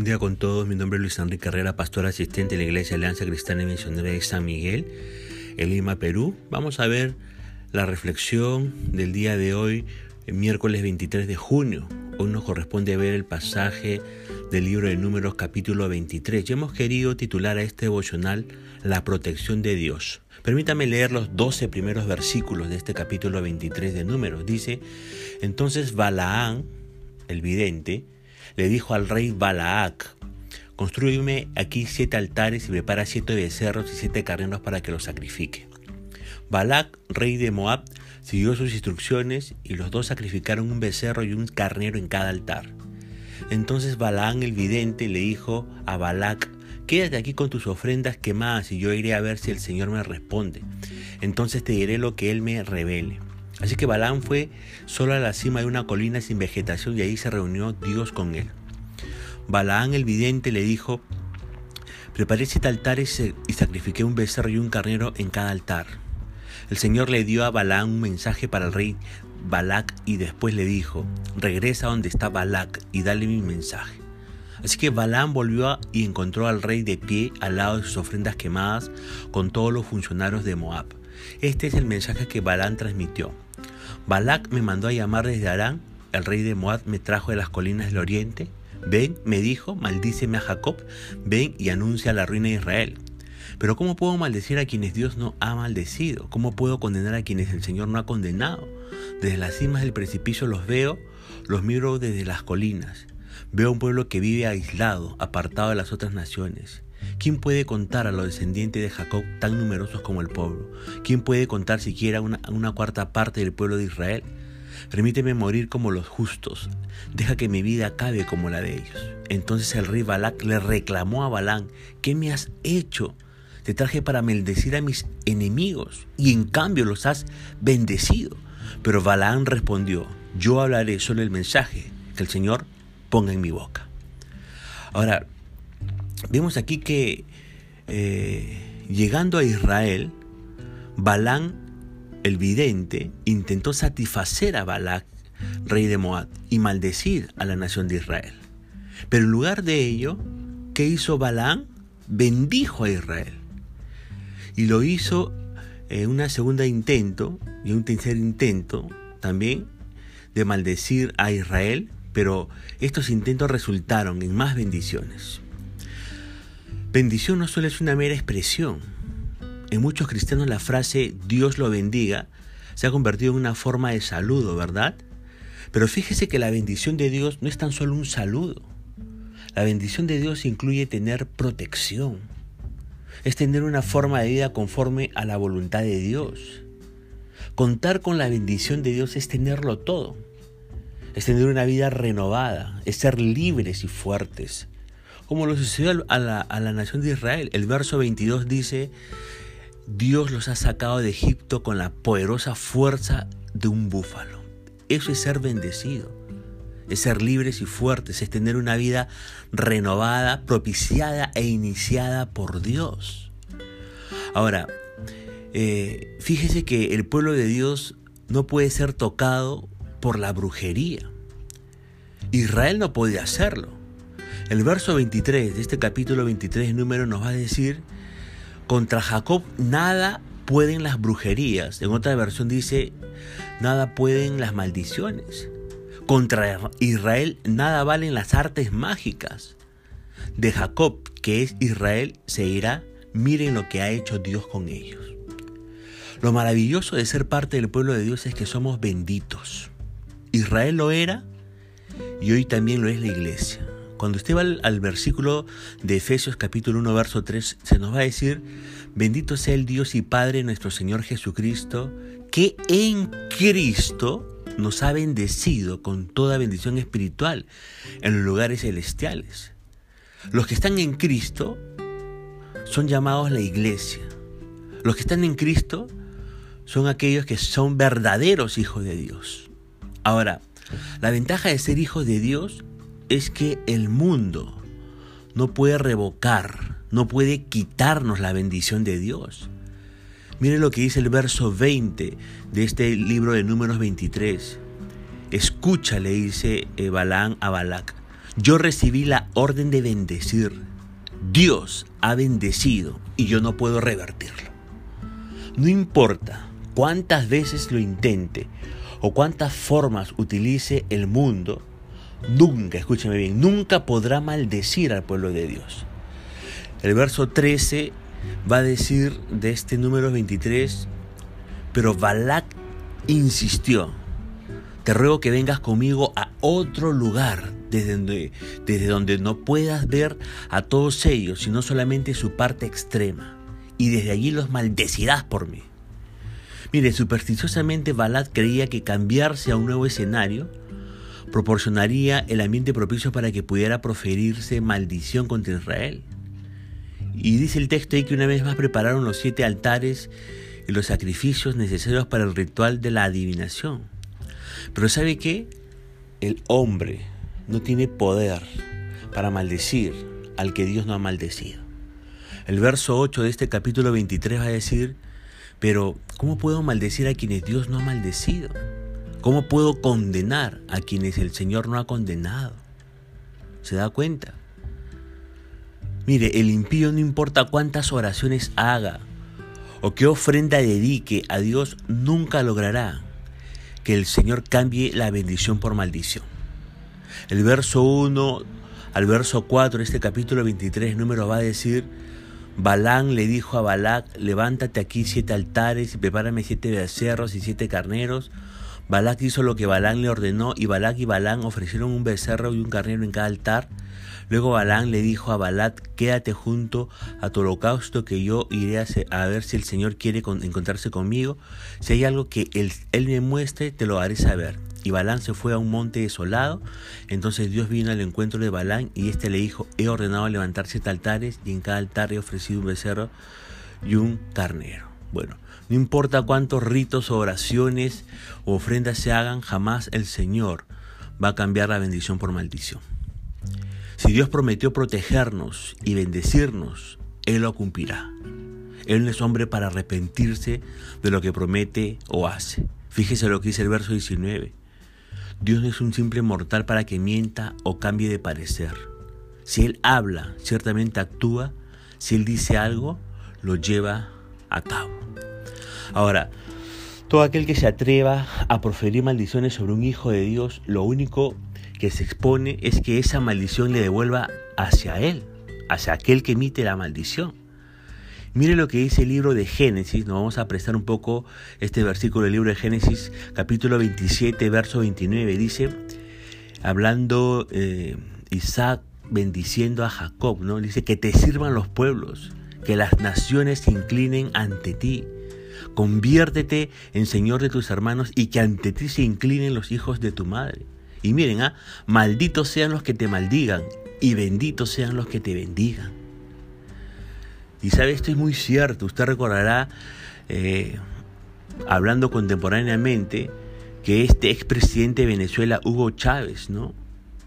Buen día con todos, mi nombre es Luis Enrique Carrera, pastor asistente de la Iglesia Alianza Cristiana y Misionera de San Miguel, en Lima, Perú. Vamos a ver la reflexión del día de hoy, el miércoles 23 de junio. Hoy nos corresponde ver el pasaje del libro de Números capítulo 23 y hemos querido titular a este devocional La protección de Dios. Permítame leer los 12 primeros versículos de este capítulo 23 de Números. Dice, entonces Balaán, el vidente, le dijo al rey Balaac, construyeme aquí siete altares y prepara siete becerros y siete carneros para que los sacrifique. Balac, rey de Moab, siguió sus instrucciones y los dos sacrificaron un becerro y un carnero en cada altar. Entonces Balaán el vidente le dijo a Balac, quédate aquí con tus ofrendas quemadas y yo iré a ver si el Señor me responde. Entonces te diré lo que Él me revele. Así que Balaam fue solo a la cima de una colina sin vegetación y ahí se reunió Dios con él. Balaam el vidente le dijo, preparé siete altares y sacrifiqué un becerro y un carnero en cada altar. El Señor le dio a Balaam un mensaje para el rey Balac y después le dijo, regresa donde está Balac y dale mi mensaje. Así que Balaam volvió y encontró al rey de pie al lado de sus ofrendas quemadas con todos los funcionarios de Moab. Este es el mensaje que Balaam transmitió. Balac me mandó a llamar desde Arán, el rey de Moab me trajo de las colinas del oriente. Ven, me dijo, maldíceme a Jacob, ven y anuncia la ruina de Israel. Pero ¿cómo puedo maldecir a quienes Dios no ha maldecido? ¿Cómo puedo condenar a quienes el Señor no ha condenado? Desde las cimas del precipicio los veo, los miro desde las colinas. Veo un pueblo que vive aislado, apartado de las otras naciones. ¿Quién puede contar a los descendientes de Jacob tan numerosos como el pueblo? ¿Quién puede contar siquiera una, una cuarta parte del pueblo de Israel? Permíteme morir como los justos, deja que mi vida acabe como la de ellos. Entonces el rey Balac le reclamó a Balán, ¿qué me has hecho? Te traje para maldecir a mis enemigos y en cambio los has bendecido. Pero Balaán respondió, yo hablaré solo el mensaje que el Señor ponga en mi boca. Ahora, vemos aquí que eh, llegando a Israel, Balán el vidente intentó satisfacer a Balac, rey de Moab, y maldecir a la nación de Israel. Pero en lugar de ello, ¿qué hizo Balán? Bendijo a Israel. Y lo hizo en una segunda intento y un tercer intento también de maldecir a Israel, pero estos intentos resultaron en más bendiciones. Bendición no solo es una mera expresión. En muchos cristianos la frase Dios lo bendiga se ha convertido en una forma de saludo, ¿verdad? Pero fíjese que la bendición de Dios no es tan solo un saludo. La bendición de Dios incluye tener protección. Es tener una forma de vida conforme a la voluntad de Dios. Contar con la bendición de Dios es tenerlo todo. Es tener una vida renovada, es ser libres y fuertes, como lo sucedió a la, a la nación de Israel. El verso 22 dice, Dios los ha sacado de Egipto con la poderosa fuerza de un búfalo. Eso es ser bendecido, es ser libres y fuertes, es tener una vida renovada, propiciada e iniciada por Dios. Ahora, eh, fíjese que el pueblo de Dios no puede ser tocado por la brujería. Israel no puede hacerlo. El verso 23 de este capítulo 23 número nos va a decir, contra Jacob nada pueden las brujerías. En otra versión dice, nada pueden las maldiciones. Contra Israel nada valen las artes mágicas. De Jacob, que es Israel, se irá. Miren lo que ha hecho Dios con ellos. Lo maravilloso de ser parte del pueblo de Dios es que somos benditos. Israel lo era y hoy también lo es la iglesia. Cuando usted va al, versículo de Efesios capítulo 1, verso 3, se nos va a decir, bendito sea el Dios y Padre nuestro Señor Jesucristo, que en Cristo nos ha bendecido con toda bendición espiritual en los lugares celestiales. Los que están en Cristo son llamados la iglesia. Los que están en Cristo son aquellos que son verdaderos hijos de Dios. Ahora, la ventaja de ser hijos de Dios es que el mundo no puede revocar, no puede quitarnos la bendición de Dios. Miren lo que dice el verso 20 de este libro de números 23. Escucha, le dice Balaán a Balac. Yo recibí la orden de bendecir. Dios ha bendecido y yo no puedo revertirlo. No importa cuántas veces lo intente o cuántas formas utilice el mundo, nunca, escúcheme bien, nunca podrá maldecir al pueblo de Dios. El verso 13 va a decir de este número 23, pero Balak insistió, te ruego que vengas conmigo a otro lugar desde donde, desde donde no puedas ver a todos ellos, sino solamente su parte extrema, y desde allí los maldecirás por mí. Mire, supersticiosamente Balak creía que cambiarse a un nuevo escenario proporcionaría el ambiente propicio para que pudiera proferirse maldición contra Israel. Y dice el texto ahí que una vez más prepararon los siete altares y los sacrificios necesarios para el ritual de la adivinación. Pero ¿sabe qué? El hombre no tiene poder para maldecir al que Dios no ha maldecido. El verso 8 de este capítulo 23 va a decir, pero ¿cómo puedo maldecir a quienes Dios no ha maldecido? ¿Cómo puedo condenar a quienes el Señor no ha condenado? ¿Se da cuenta? Mire, el impío no importa cuántas oraciones haga o qué ofrenda dedique a Dios, nunca logrará que el Señor cambie la bendición por maldición. El verso 1 al verso 4 de este capítulo 23 número va a decir, Balán le dijo a Balac, levántate aquí siete altares y prepárame siete becerros y siete carneros. Balac hizo lo que Balán le ordenó y Balac y Balán ofrecieron un becerro y un carnero en cada altar. Luego Balán le dijo a Balat, quédate junto a tu holocausto que yo iré a, ver si el Señor quiere encontrarse conmigo. Si hay algo que él, él me muestre, te lo haré saber. Y Balán se fue a un monte desolado. Entonces Dios vino al encuentro de Balán y éste le dijo, he ordenado levantar siete altares y en cada altar he ofrecido un becerro y un carnero. Bueno, no importa cuántos ritos oraciones o ofrendas se hagan, jamás el Señor va a cambiar la bendición por maldición. Si Dios prometió protegernos y bendecirnos, Él lo cumplirá. Él no es hombre para arrepentirse de lo que promete o hace. Fíjese lo que dice el verso 19. Dios no es un simple mortal para que mienta o cambie de parecer. Si Él habla, ciertamente actúa. Si Él dice algo, lo lleva a cabo. Ahora, todo aquel que se atreva a proferir maldiciones sobre un hijo de Dios, lo único que se expone es que esa maldición le devuelva hacia él, hacia aquel que emite la maldición. Mire lo que dice el libro de Génesis, nos vamos a prestar un poco este versículo del libro de Génesis, capítulo 27, verso 29, dice, hablando eh, Isaac bendiciendo a Jacob, ¿no? Dice que te sirvan los pueblos, que las naciones se inclinen ante ti. Conviértete en Señor de tus hermanos y que ante ti se inclinen los hijos de tu madre. Y miren, ¿ah? malditos sean los que te maldigan y benditos sean los que te bendigan. Y sabe, esto es muy cierto. Usted recordará, eh, hablando contemporáneamente, que este expresidente de Venezuela, Hugo Chávez, ¿no?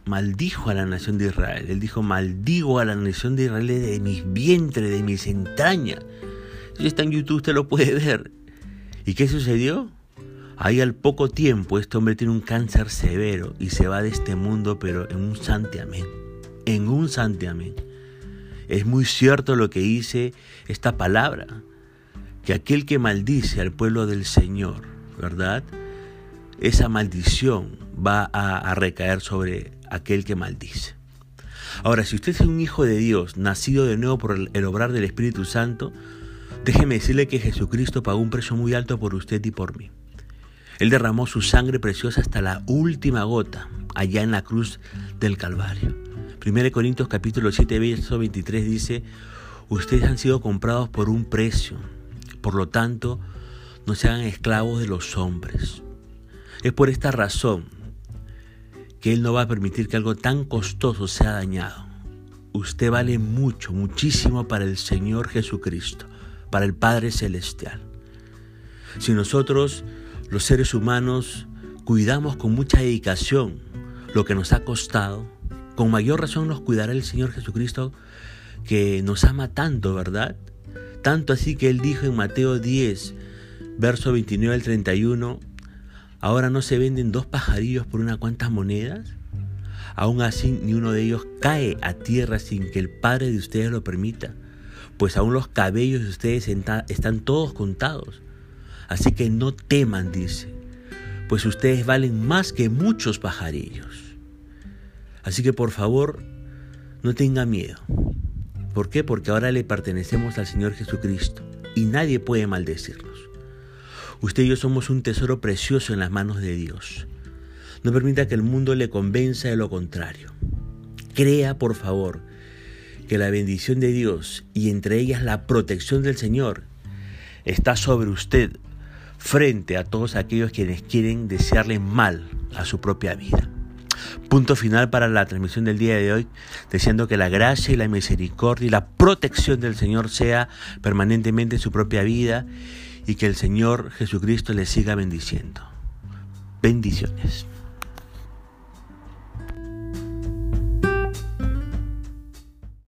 maldijo a la nación de Israel. Él dijo, maldigo a la nación de Israel de mis vientres, de mis entrañas. Si está en YouTube, usted lo puede ver. ¿Y qué sucedió? Ahí al poco tiempo este hombre tiene un cáncer severo y se va de este mundo, pero en un santiamén. En un santiamén. Es muy cierto lo que dice esta palabra, que aquel que maldice al pueblo del Señor, ¿verdad? Esa maldición va a, recaer sobre aquel que maldice. Ahora, si usted es un hijo de Dios, nacido de nuevo por el obrar del Espíritu Santo, déjeme decirle que Jesucristo pagó un precio muy alto por usted y por mí. Él derramó su sangre preciosa hasta la última gota, allá en la cruz del Calvario. 1 Corintios capítulo 7, verso 23 dice, ustedes han sido comprados por un precio, por lo tanto, no sean esclavos de los hombres. Es por esta razón que Él no va a permitir que algo tan costoso sea dañado. Usted vale mucho, muchísimo para el Señor Jesucristo, para el Padre Celestial. Si nosotros los seres humanos cuidamos con mucha dedicación lo que nos ha costado, con mayor razón nos cuidará el Señor Jesucristo que nos ama tanto, ¿verdad? Tanto así que Él dijo en Mateo 10, verso 29 al 31, ahora no se venden dos pajarillos por unas cuantas monedas. Aún así, ni uno de ellos cae a tierra sin que el Padre de ustedes lo permita, pues aún los cabellos de ustedes están todos contados. Así que no teman, dice, pues ustedes valen más que muchos pajarillos. Así que por favor, no tenga miedo. ¿Por qué? Porque ahora le pertenecemos al Señor Jesucristo y nadie puede maldecirnos. Usted y yo somos un tesoro precioso en las manos de Dios. No permita que el mundo le convenza de lo contrario. Crea, por favor, que la bendición de Dios y entre ellas la protección del Señor está sobre usted frente a todos aquellos quienes quieren desearle mal a su propia vida. Punto final para la transmisión del día de hoy, deseando que la gracia y la misericordia y la protección del Señor sea permanentemente en su propia vida y que el Señor Jesucristo le siga bendiciendo. Bendiciones.